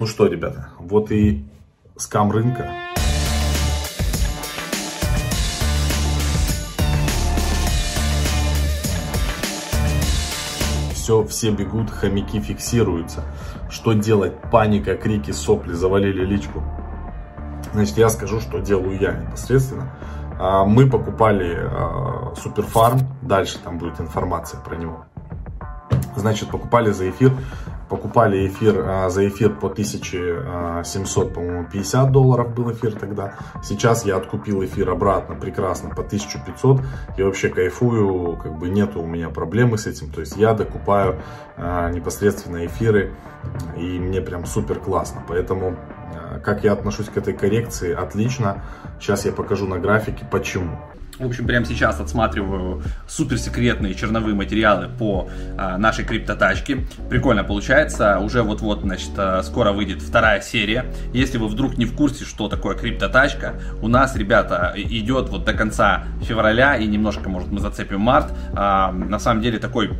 Ну что, ребята, вот и скам рынка. Все, все бегут, хомяки фиксируются. Что делать? Паника, крики, сопли, завалили личку. Значит, я скажу, что делаю я непосредственно. А, мы покупали а, суперфарм, дальше там будет информация про него. Значит, покупали за эфир покупали эфир а, за эфир по 1700, по-моему, 50 долларов был эфир тогда. Сейчас я откупил эфир обратно прекрасно по 1500. Я вообще кайфую, как бы нету у меня проблемы с этим. То есть я докупаю а, непосредственно эфиры и мне прям супер классно. Поэтому а, как я отношусь к этой коррекции, отлично. Сейчас я покажу на графике почему. В общем, прямо сейчас отсматриваю суперсекретные черновые материалы по а, нашей криптотачке. Прикольно получается. Уже вот-вот, значит, а, скоро выйдет вторая серия. Если вы вдруг не в курсе, что такое криптотачка, у нас, ребята, идет вот до конца февраля и немножко, может, мы зацепим март. А, на самом деле такой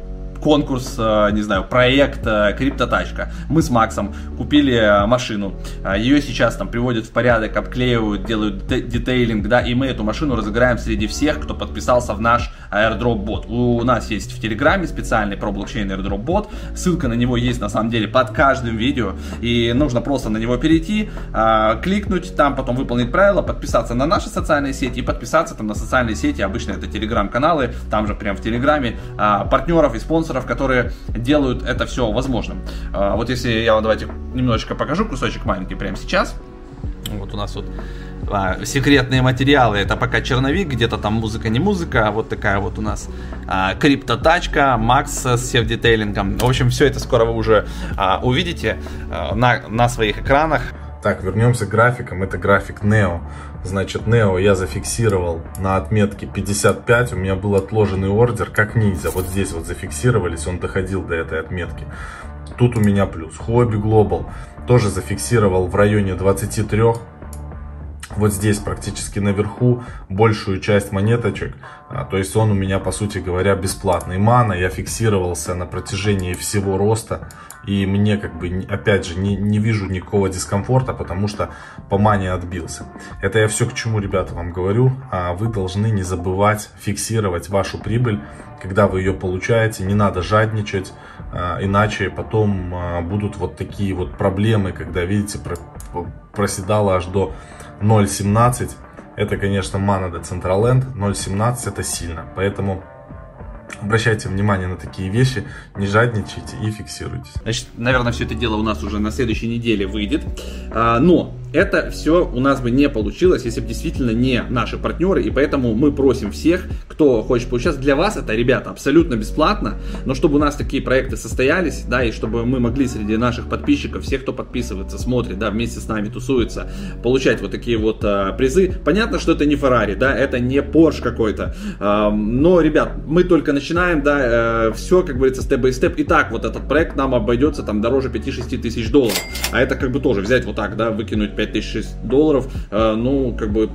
конкурс, э, не знаю, проект э, криптотачка. Мы с Максом купили э, машину, ее сейчас там приводят в порядок, обклеивают, делают детейлинг, да, и мы эту машину разыграем среди всех, кто подписался в наш airdrop бот. У нас есть в Телеграме специальный про блокчейн airdrop бот, ссылка на него есть на самом деле под каждым видео, и нужно просто на него перейти, кликнуть, там потом выполнить правила, подписаться на наши социальные сети и подписаться там на социальные сети, обычно это телеграм-каналы, там же прям в Телеграме, партнеров и спонсоров спонсоров, которые делают это все возможным. А, вот если я вам давайте немножечко покажу кусочек маленький прямо сейчас. Вот у нас вот а, секретные материалы. Это пока черновик, где-то там музыка, не музыка. А вот такая вот у нас а, криптотачка, Макс с сев-детейлингом. В общем, все это скоро вы уже а, увидите а, на, на своих экранах. Так, вернемся к графикам. Это график Neo. Значит, Neo я зафиксировал на отметке 55. У меня был отложенный ордер, как ниндзя. Вот здесь вот зафиксировались, он доходил до этой отметки. Тут у меня плюс. Hobby Global тоже зафиксировал в районе 23 вот здесь практически наверху большую часть монеточек, а, то есть он у меня по сути говоря бесплатный. Мана я фиксировался на протяжении всего роста и мне как бы опять же не, не вижу никакого дискомфорта, потому что по мане отбился. Это я все к чему, ребята, вам говорю. А вы должны не забывать фиксировать вашу прибыль, когда вы ее получаете, не надо жадничать, а, иначе потом будут вот такие вот проблемы, когда, видите, проседало аж до 0.17 это, конечно, мана до Централенд, 0.17 это сильно, поэтому Обращайте внимание на такие вещи, не жадничайте и фиксируйтесь. Значит, наверное, все это дело у нас уже на следующей неделе выйдет. А, но это все у нас бы не получилось, если бы действительно не наши партнеры, и поэтому мы просим всех, кто хочет поучаствовать. Для вас это, ребята, абсолютно бесплатно, но чтобы у нас такие проекты состоялись, да, и чтобы мы могли среди наших подписчиков, всех, кто подписывается, смотрит, да, вместе с нами тусуется, получать вот такие вот а, призы. Понятно, что это не Феррари, да, это не Porsche какой-то, а, но, ребят, мы только начинаем, да, а, э, все, как говорится, степ-бай-степ. Итак, вот этот проект нам обойдется там дороже 5-6 тысяч долларов, а это как бы тоже взять вот так, да, выкинуть 5000 долларов, э, ну, как бы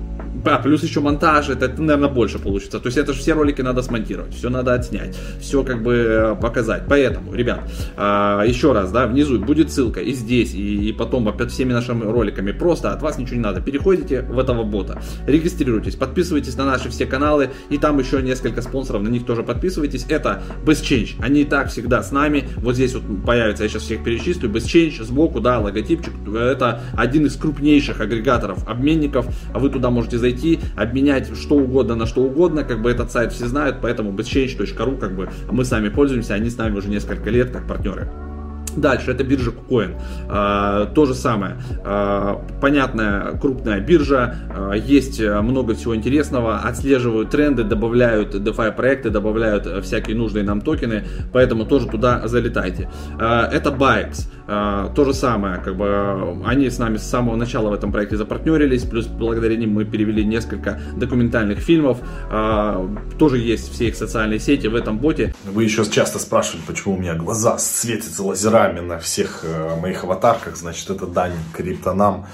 а, плюс еще монтаж, это, это, наверное, больше получится. То есть это же все ролики надо смонтировать, все надо отснять, все как бы э, показать. Поэтому, ребят, а, еще раз, да, внизу будет ссылка и здесь, и, и потом под всеми нашими роликами. Просто от вас ничего не надо. Переходите в этого бота, регистрируйтесь, подписывайтесь на наши все каналы, и там еще несколько спонсоров, на них тоже подписывайтесь. Это BestChange, они и так всегда с нами. Вот здесь вот появится, я сейчас всех перечислю, BestChange сбоку, да, логотипчик. Это один из крупнейших агрегаторов обменников. а Вы туда можете зайти зайти, обменять что угодно на что угодно, как бы этот сайт все знают, поэтому bestchange.ru, как бы мы сами пользуемся, они с нами уже несколько лет как партнеры. Дальше это биржа KuCoin. А, то же самое. А, понятная крупная биржа. А, есть много всего интересного. Отслеживают тренды, добавляют DeFi проекты, добавляют всякие нужные нам токены. Поэтому тоже туда залетайте. А, это Bikex. А, то же самое. Как бы, они с нами с самого начала в этом проекте запартнерились. Плюс благодаря ним мы перевели несколько документальных фильмов. А, тоже есть все их социальные сети в этом боте. Вы еще часто спрашивали, почему у меня глаза светятся лазерами на всех э, моих аватарках, значит, это дань криптонам,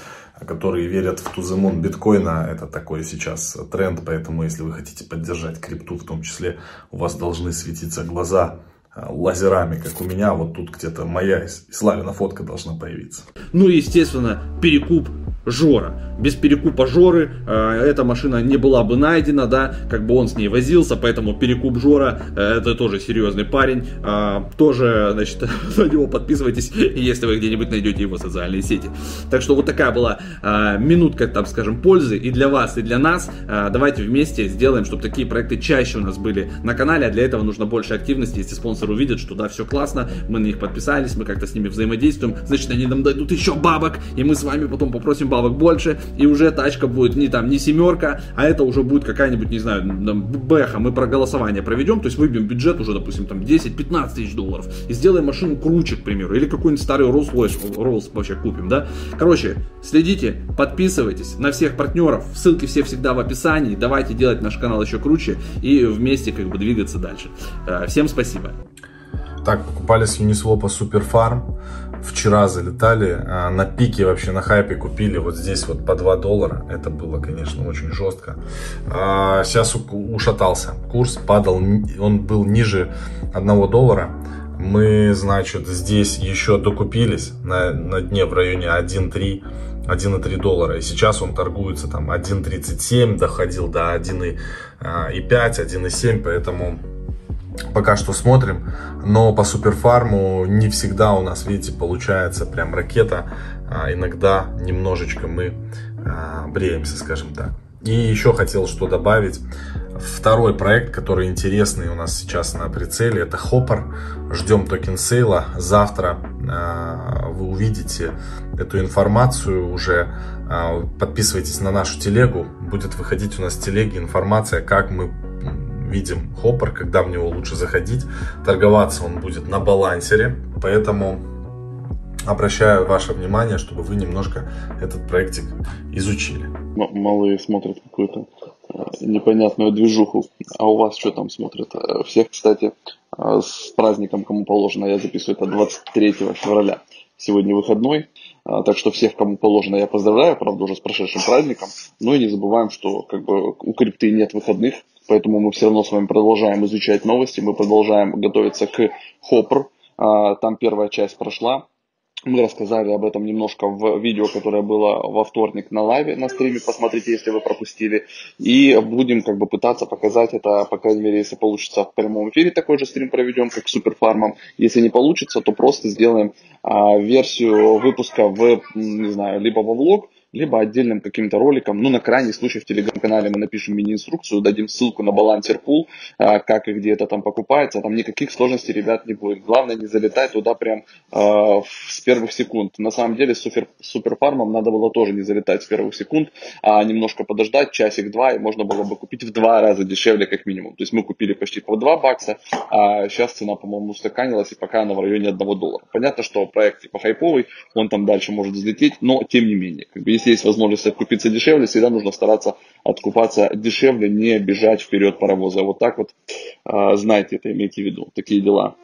которые верят в туземон биткоина. Это такой сейчас тренд, поэтому если вы хотите поддержать крипту в том числе, у вас должны светиться глаза лазерами, как у меня, вот тут где-то моя Славина фотка должна появиться. Ну и, естественно, перекуп Жора. Без перекупа Жоры э, эта машина не была бы найдена, да, как бы он с ней возился, поэтому перекуп Жора э, это тоже серьезный парень. Э, тоже, значит, на него подписывайтесь, если вы где-нибудь найдете его социальные сети. Так что вот такая была э, минутка, там, скажем, пользы и для вас, и для нас. Э, давайте вместе сделаем, чтобы такие проекты чаще у нас были на канале, а для этого нужно больше активности. Если спонсор увидит, что да, все классно, мы на них подписались, мы как-то с ними взаимодействуем, значит, они нам дадут еще бабок, и мы с вами потом попросим бабок больше, и уже тачка будет не там, не семерка, а это уже будет какая-нибудь, не знаю, там, бэха, мы про голосование проведем, то есть выбьем бюджет уже, допустим, там 10-15 тысяч долларов, и сделаем машину круче, к примеру, или какой-нибудь старый Rolls-Royce, Rolls вообще купим, да. Короче, следите, подписывайтесь на всех партнеров, ссылки все всегда в описании, давайте делать наш канал еще круче и вместе как бы двигаться дальше. Э, всем спасибо. Так, покупали с Uniswap Суперфарм вчера залетали, а, на пике вообще, на хайпе купили вот здесь вот по 2 доллара. Это было, конечно, очень жестко. А, сейчас ушатался. Курс падал, он был ниже 1 доллара. Мы, значит, здесь еще докупились на, на дне в районе 1.3 1,3 доллара. И сейчас он торгуется там 1.37, доходил до 1,5, 1,7, а, поэтому пока что смотрим. Но по суперфарму не всегда у нас, видите, получается прям ракета. А иногда немножечко мы а, бреемся, скажем так. И еще хотел что добавить. Второй проект, который интересный у нас сейчас на прицеле, это Hopper. Ждем токен сейла. Завтра э, вы увидите эту информацию уже. Э, подписывайтесь на нашу телегу. Будет выходить у нас в телеге информация, как мы видим Hopper, когда в него лучше заходить. Торговаться он будет на балансере, поэтому обращаю ваше внимание, чтобы вы немножко этот проектик изучили. Малые смотрят какую-то э, непонятную движуху. А у вас что там смотрят? Э, всех, кстати, э, с праздником, кому положено, я записываю это 23 февраля. Сегодня выходной, так что всех, кому положено, я поздравляю, правда, уже с прошедшим праздником. Но и не забываем, что как бы у крипты нет выходных, Поэтому мы все равно с вами продолжаем изучать новости, мы продолжаем готовиться к Хоппер. А, там первая часть прошла. Мы рассказали об этом немножко в видео, которое было во вторник на лайве, на стриме. Посмотрите, если вы пропустили. И будем как бы пытаться показать это, по крайней мере, если получится в прямом эфире, такой же стрим проведем, как с суперфармом. Если не получится, то просто сделаем а, версию выпуска в, не знаю, либо во влог, либо отдельным каким-то роликом. Ну, на крайний случай в телеграм-канале мы напишем мини-инструкцию, дадим ссылку на балансер пул, а, как и где это там покупается. Там никаких сложностей, ребят, не будет. Главное не залетать туда прям э, с первых секунд. На самом деле с супер, суперфармом надо было тоже не залетать с первых секунд, а немножко подождать, часик-два, и можно было бы купить в два раза дешевле как минимум. То есть мы купили почти по 2 бакса, а сейчас цена, по-моему, устаканилась, и пока она в районе 1 доллара. Понятно, что проект типа хайповый, он там дальше может взлететь, но тем не менее. Как бы, если есть возможность откупиться дешевле, всегда нужно стараться откупаться дешевле, не бежать вперед паровоза. Вот так вот, а, знайте это, имейте в виду, такие дела.